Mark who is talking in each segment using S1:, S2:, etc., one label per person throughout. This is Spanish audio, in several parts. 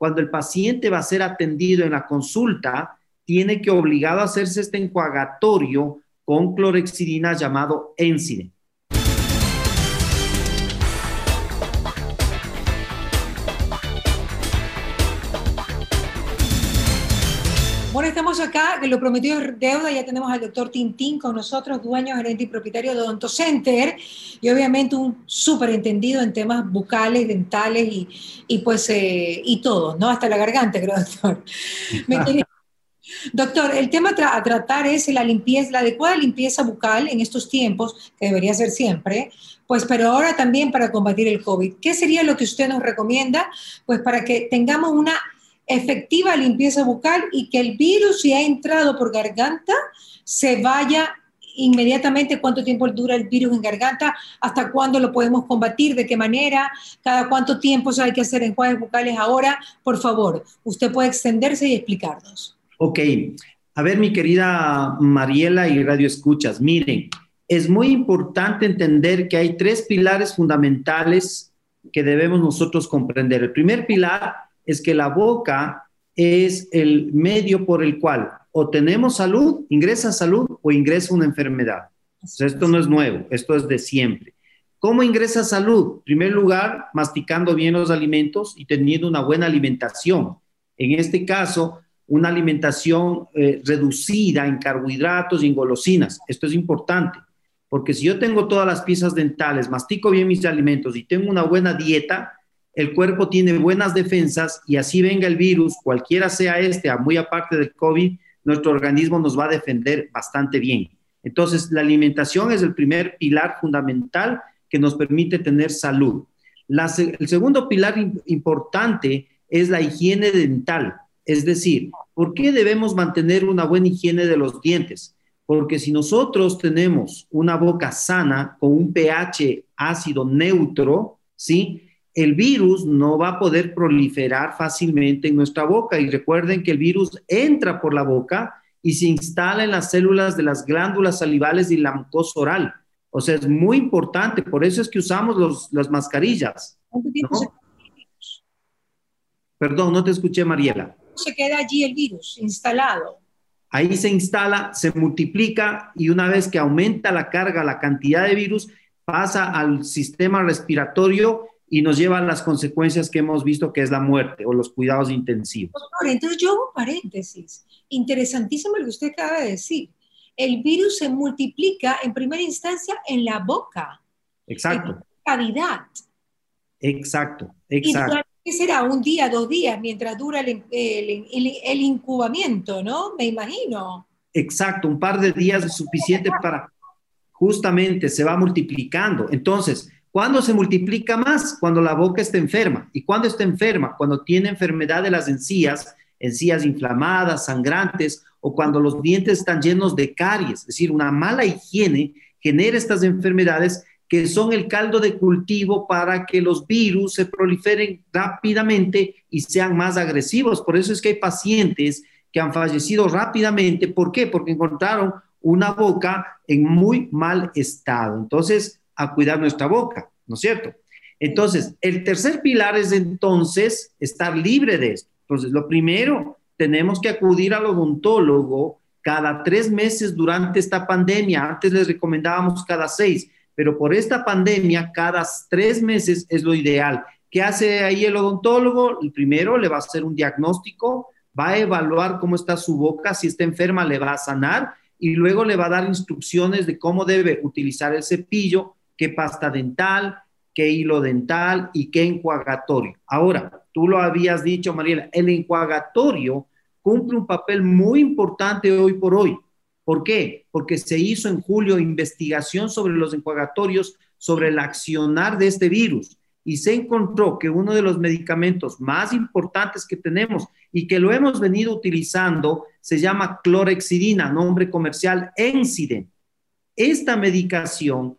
S1: cuando el paciente va a ser atendido en la consulta, tiene que obligado a hacerse este enjuagatorio con clorexidina llamado Enside.
S2: Estamos acá, que lo prometido es deuda, ya tenemos al doctor Tintín con nosotros, dueño, gerente y propietario de Odonto Center, y obviamente un súper entendido en temas bucales, dentales y, y pues, eh, y todo, ¿no? Hasta la garganta, creo, doctor. Doctor, el tema a tratar es la limpieza, la adecuada limpieza bucal en estos tiempos, que debería ser siempre, pues, pero ahora también para combatir el COVID. ¿Qué sería lo que usted nos recomienda? Pues para que tengamos una efectiva limpieza bucal y que el virus, si ha entrado por garganta, se vaya inmediatamente cuánto tiempo dura el virus en garganta, hasta cuándo lo podemos combatir, de qué manera, cada cuánto tiempo hay que hacer enjuagues bucales ahora. Por favor, usted puede extenderse y explicarnos.
S1: Ok, a ver mi querida Mariela y Radio Escuchas, miren, es muy importante entender que hay tres pilares fundamentales que debemos nosotros comprender. El primer pilar es que la boca es el medio por el cual o tenemos salud, ingresa salud o ingresa una enfermedad. esto no es nuevo, esto es de siempre. ¿Cómo ingresa salud? En primer lugar, masticando bien los alimentos y teniendo una buena alimentación. En este caso, una alimentación eh, reducida en carbohidratos y en golosinas. Esto es importante, porque si yo tengo todas las piezas dentales, mastico bien mis alimentos y tengo una buena dieta, el cuerpo tiene buenas defensas y así venga el virus, cualquiera sea este, muy aparte del COVID, nuestro organismo nos va a defender bastante bien. Entonces, la alimentación es el primer pilar fundamental que nos permite tener salud. el segundo pilar importante es la higiene dental, es decir, ¿por qué debemos mantener una buena higiene de los dientes? Porque si nosotros tenemos una boca sana con un pH ácido neutro, ¿sí? El virus no va a poder proliferar fácilmente en nuestra boca. Y recuerden que el virus entra por la boca y se instala en las células de las glándulas salivales y la mucosa oral. O sea, es muy importante, por eso es que usamos los, las mascarillas. Perdón, no te escuché, Mariela.
S2: Se queda allí el virus instalado.
S1: Ahí se instala, se multiplica y una vez que aumenta la carga, la cantidad de virus, pasa al sistema respiratorio y nos lleva a las consecuencias que hemos visto, que es la muerte o los cuidados intensivos.
S2: Doctor, entonces yo hago paréntesis. Interesantísimo lo que usted acaba de decir. El virus se multiplica en primera instancia en la boca.
S1: Exacto. En
S2: cavidad.
S1: Exacto, exacto.
S2: ¿Qué será? Un día, dos días, mientras dura el, el, incubamiento, ¿no? Me imagino.
S1: Exacto, un par de días es suficiente para, justamente, se va multiplicando. Entonces, ¿Cuándo se multiplica más? Cuando la boca está enferma. ¿Y cuándo está enferma? Cuando tiene enfermedad de las encías, encías inflamadas, sangrantes, o cuando los dientes están llenos de caries. Es decir, una mala higiene genera estas enfermedades que son el caldo de cultivo para que los virus se proliferen rápidamente y sean más agresivos. Por eso es que hay pacientes que han fallecido rápidamente. ¿Por qué? Porque encontraron una boca en muy mal estado. Entonces, a cuidar nuestra boca, ¿no es cierto? Entonces, el tercer pilar es entonces estar libre de esto. Entonces, lo primero, tenemos que acudir al odontólogo cada tres meses durante esta pandemia. Antes les recomendábamos cada seis, pero por esta pandemia, cada tres meses es lo ideal. ¿Qué hace ahí el odontólogo? El primero le va a hacer un diagnóstico, va a evaluar cómo está su boca, si está enferma le va a sanar y luego le va a dar instrucciones de cómo debe utilizar el cepillo qué pasta dental, qué hilo dental y qué enjuagatorio. Ahora, tú lo habías dicho, Mariela, el enjuagatorio cumple un papel muy importante hoy por hoy. ¿Por qué? Porque se hizo en julio investigación sobre los enjuagatorios, sobre el accionar de este virus y se encontró que uno de los medicamentos más importantes que tenemos y que lo hemos venido utilizando se llama clorexidina, nombre comercial Ensiden. Esta medicación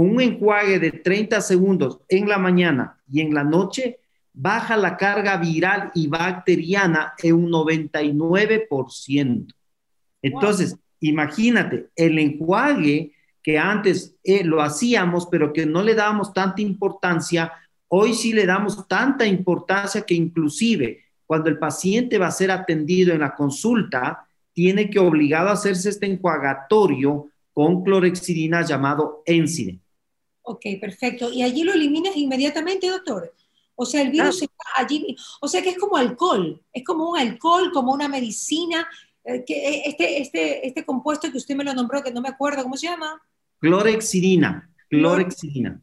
S1: un enjuague de 30 segundos en la mañana y en la noche, baja la carga viral y bacteriana en un 99%. Entonces, imagínate, el enjuague que antes eh, lo hacíamos, pero que no le dábamos tanta importancia, hoy sí le damos tanta importancia que inclusive cuando el paciente va a ser atendido en la consulta, tiene que obligado a hacerse este enjuagatorio con clorexidina llamado Ensiden.
S2: Ok, perfecto. ¿Y allí lo eliminas inmediatamente, doctor? O sea, el virus se está allí, o sea que es como alcohol, es como un alcohol, como una medicina, eh, que eh, este, este, este compuesto que usted me lo nombró, que no me acuerdo, ¿cómo se llama?
S1: Clorexidina, clorexidina.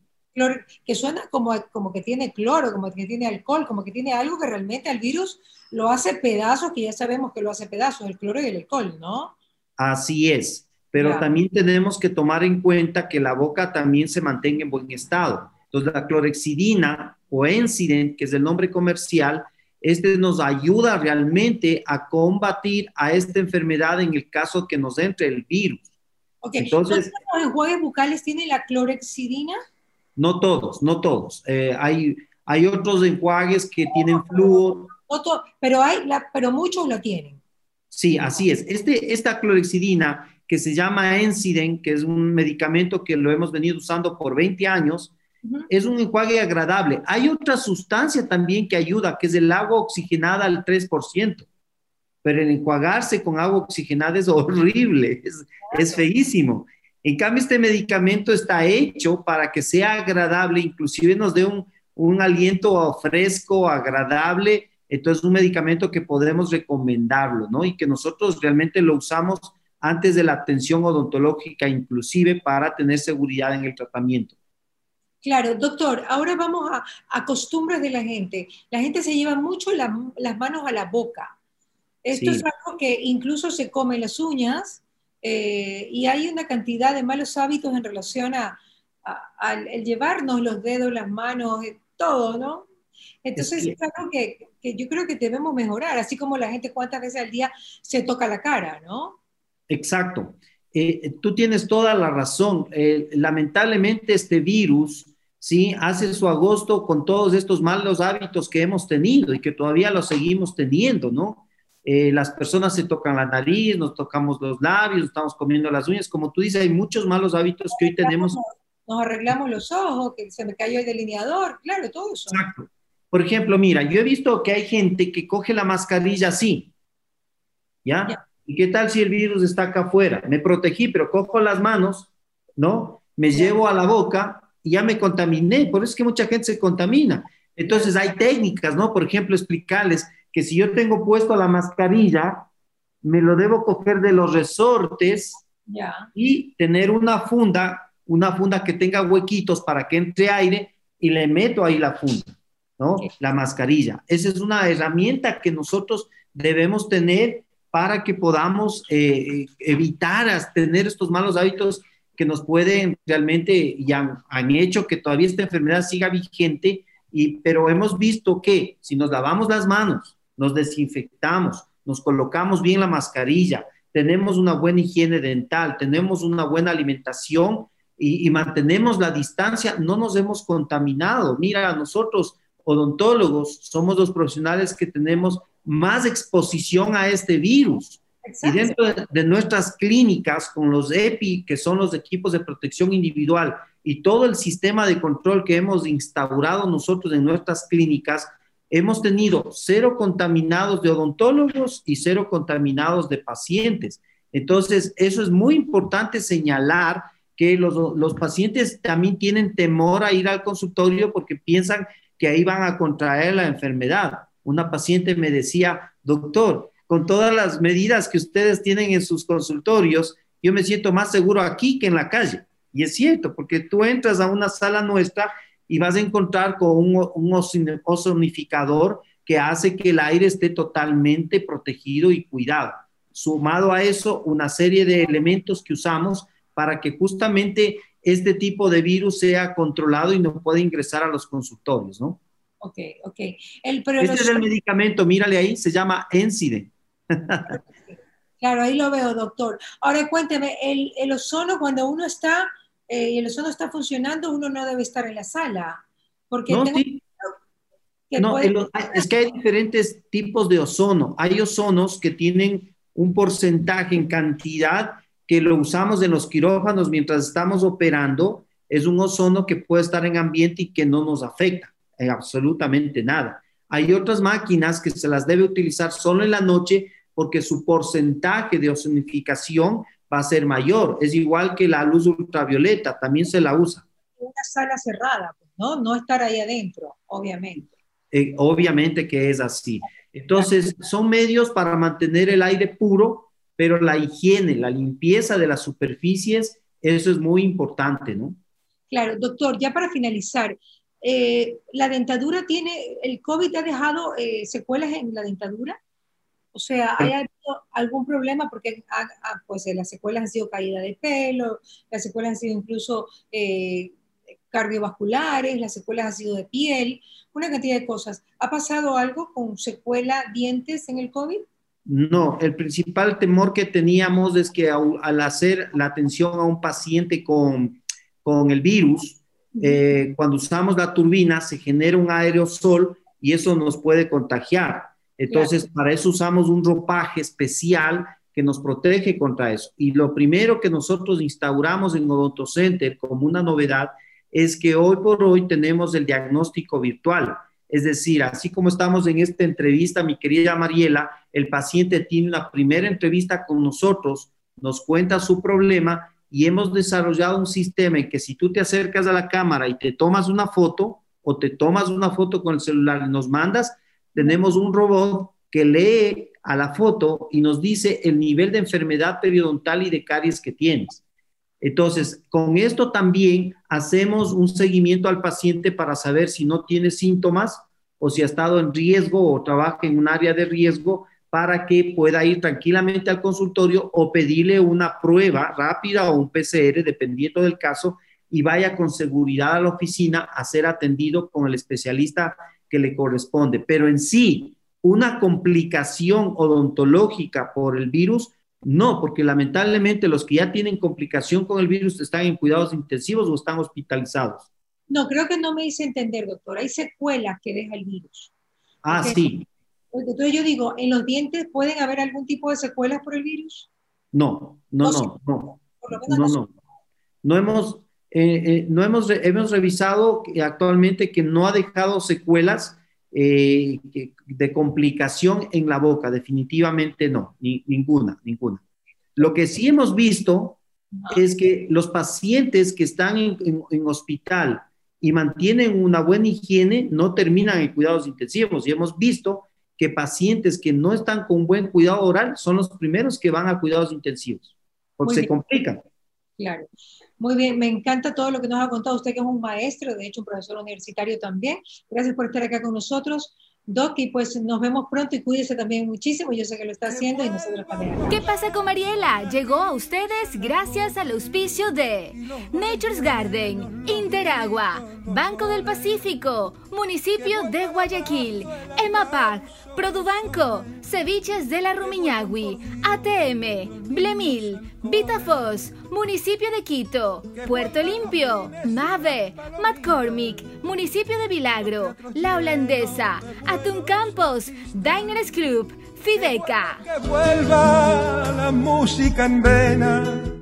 S2: que suena como, como que tiene cloro, como que tiene alcohol, como que tiene algo que realmente al virus lo hace pedazos, que ya sabemos que lo hace pedazos, el cloro y el alcohol, ¿no?
S1: Así es, pero también tenemos que tomar en cuenta que la boca también se mantenga en buen estado. Entonces, la clorexidina o Encident, que es el nombre comercial, este nos ayuda realmente a combatir a esta enfermedad en el caso que nos entre el virus.
S2: Ok, entonces, ¿los enjuagues bucales tienen la clorexidina?
S1: No todos, no todos. Eh, hay, hay otros enjuagues que tienen flúor.
S2: pero, hay pero muchos lo tienen.
S1: Sí, así es. Este, esta clorexidina que se llama Enciden, que es un medicamento que lo hemos venido usando por 20 años, es un enjuague agradable. Hay otra sustancia también que ayuda, que es el agua oxigenada al 3%, pero el enjuagarse con agua oxigenada es horrible, es, feísimo. En cambio, este medicamento está hecho para que sea agradable, inclusive nos dé un, un aliento fresco, agradable. Entonces, un medicamento que podemos recomendarlo, ¿no? Y que nosotros realmente lo usamos antes de la atención odontológica, inclusive para tener seguridad en el tratamiento.
S2: Claro, doctor, ahora vamos a, costumbres de la gente. La gente se lleva mucho las manos a la boca. Esto es algo que incluso se come las uñas eh, y hay una cantidad de malos hábitos en relación a, al llevarnos los dedos, las manos, eh, todo, ¿no? Entonces es algo que, yo creo que debemos mejorar, así como la gente cuántas veces al día se toca la cara, ¿no?
S1: Exacto. Eh, tú tienes toda la razón. lamentablemente este virus ¿sí? Hace su agosto con todos estos malos hábitos que hemos tenido y que todavía los seguimos teniendo, ¿no? Eh, las personas se tocan la nariz, nos tocamos los labios, estamos comiendo las uñas, como tú dices, hay muchos malos hábitos que hoy tenemos.
S2: Nos arreglamos los ojos, que se me cayó el delineador, claro, todo eso.
S1: Exacto. Por ejemplo, mira, yo he visto que hay gente que coge la mascarilla así, ¿ya? ¿Y qué tal si el virus está acá afuera? Me protegí, pero cojo las manos, ¿no? Me llevo a la boca y ya me contaminé, por eso es que mucha gente se contamina. Entonces hay técnicas, ¿no? Por ejemplo, explicarles que si yo tengo puesto la mascarilla, me lo debo coger de los resortes y tener una funda, una funda que tenga huequitos para que entre aire y le meto ahí la funda, ¿no? La mascarilla. Esa es una herramienta que nosotros debemos tener para que podamos eh, evitar tener estos malos hábitos que nos pueden realmente y han, hecho que todavía esta enfermedad siga vigente, y, pero hemos visto que si nos lavamos las manos, nos desinfectamos, nos colocamos bien la mascarilla, tenemos una buena higiene dental, tenemos una buena alimentación y, y mantenemos la distancia, no nos hemos contaminado. Mira, nosotros odontólogos somos los profesionales que tenemos más exposición a este virus. Y dentro de, nuestras clínicas, con los EPI, que son los equipos de protección individual, y todo el sistema de control que hemos instaurado nosotros en nuestras clínicas, hemos tenido cero contaminados de odontólogos y cero contaminados de pacientes. Entonces, eso es muy importante señalar que los, los pacientes también tienen temor a ir al consultorio porque piensan que ahí van a contraer la enfermedad. Una paciente me decía, doctor, con todas las medidas que ustedes tienen en sus consultorios, yo me siento más seguro aquí que en la calle. Y es cierto, porque tú entras a una sala nuestra y vas a encontrar con un, un ozonificador que hace que el aire esté totalmente protegido y cuidado. Sumado a eso, una serie de elementos que usamos para que justamente este tipo de virus sea controlado y no pueda ingresar a los consultorios, ¿no?
S2: Ok, ok.
S1: este es el medicamento, mírale ahí, se llama Encide.
S2: Claro, ahí lo veo, doctor. Ahora cuénteme, el, ozono, cuando uno está, eh, el ozono está funcionando, uno no debe estar en la sala. Porque
S1: no, es que hay diferentes tipos de ozono. Hay ozonos que tienen un porcentaje en cantidad que lo usamos en los quirófanos mientras estamos operando. Es un ozono que puede estar en ambiente y que no nos afecta absolutamente nada. Hay otras máquinas que se las debe utilizar solo en la noche porque su porcentaje de ozonificación va a ser mayor. Es igual que la luz ultravioleta, también se la usa.
S2: Una sala cerrada, pues, ¿no? No estar ahí adentro, obviamente.
S1: Eh, obviamente que es así. Entonces, son medios para mantener el aire puro, pero la higiene, la limpieza de las superficies, eso es muy importante, ¿no?
S2: Claro, doctor, ya para finalizar, eh, ¿la dentadura tiene, el COVID ha dejado eh, secuelas en la dentadura? O sea, ¿hay algún problema? Porque pues, las secuelas han sido caída de pelo, las secuelas han sido incluso cardiovasculares, las secuelas han sido de piel, una cantidad de cosas. ¿Ha pasado algo con secuela dientes en el COVID?
S1: No, el principal temor que teníamos es que al hacer la atención a un paciente con, con el virus, eh, cuando usamos la turbina se genera un aerosol y eso nos puede contagiar. Entonces, para eso usamos un ropaje especial que nos protege contra eso. Y lo primero que nosotros instauramos en Odonto Center como una novedad es que hoy por hoy tenemos el diagnóstico virtual. Es decir, así como estamos en esta entrevista, mi querida Mariela, el paciente tiene una primera entrevista con nosotros, nos cuenta su problema y hemos desarrollado un sistema en que si tú te acercas a la cámara y te tomas una foto o te tomas una foto con el celular y nos mandas, tenemos un robot que lee a la foto y nos dice el nivel de enfermedad periodontal y de caries que tienes. Entonces, con esto también hacemos un seguimiento al paciente para saber si no tiene síntomas o si ha estado en riesgo o trabaja en un área de riesgo para que pueda ir tranquilamente al consultorio o pedirle una prueba rápida o un PCR, dependiendo del caso, y vaya con seguridad a la oficina a ser atendido con el especialista que le corresponde. Pero en sí, una complicación odontológica por el virus no, porque lamentablemente los que ya tienen complicación con el virus están en cuidados intensivos o están hospitalizados.
S2: No, creo que no me hice entender, doctor. Hay secuelas que deja el virus.
S1: Ah, sí.
S2: Entonces yo digo, ¿en los dientes pueden haber algún tipo de secuelas por el virus?
S1: No, no, no, no. no, no. No hemos, eh, eh, no hemos, hemos revisado actualmente que no ha dejado secuelas eh, de complicación en la boca, definitivamente no, ni, ninguna, ninguna. Lo que sí hemos visto es que los pacientes que están en, hospital y mantienen una buena higiene no terminan en cuidados intensivos y hemos visto que pacientes que no están con buen cuidado oral son los primeros que van a cuidados intensivos, porque se complican.
S2: Claro. Muy bien, me encanta todo lo que nos ha contado usted, que es un maestro, de hecho un profesor universitario también. Gracias por estar acá con nosotros. Doc, y pues nos vemos pronto y cuídese también muchísimo. Yo sé que lo está haciendo y nosotros también.
S3: ¿Qué pasa con Mariela? Llegó a ustedes gracias al auspicio de Nature's Garden, Interagua, Banco del Pacífico, Municipio de Guayaquil, EMAPAC, Produbanco, Ceviches de la Rumiñahui, ATM, Blemil, Vitafos, Municipio de Quito, Puerto Limpio, Mave, McCormick, Municipio de Vilagro, La Holandesa, Atún Campos, Diners Club, Fideca.
S4: Que vuelva la música en vena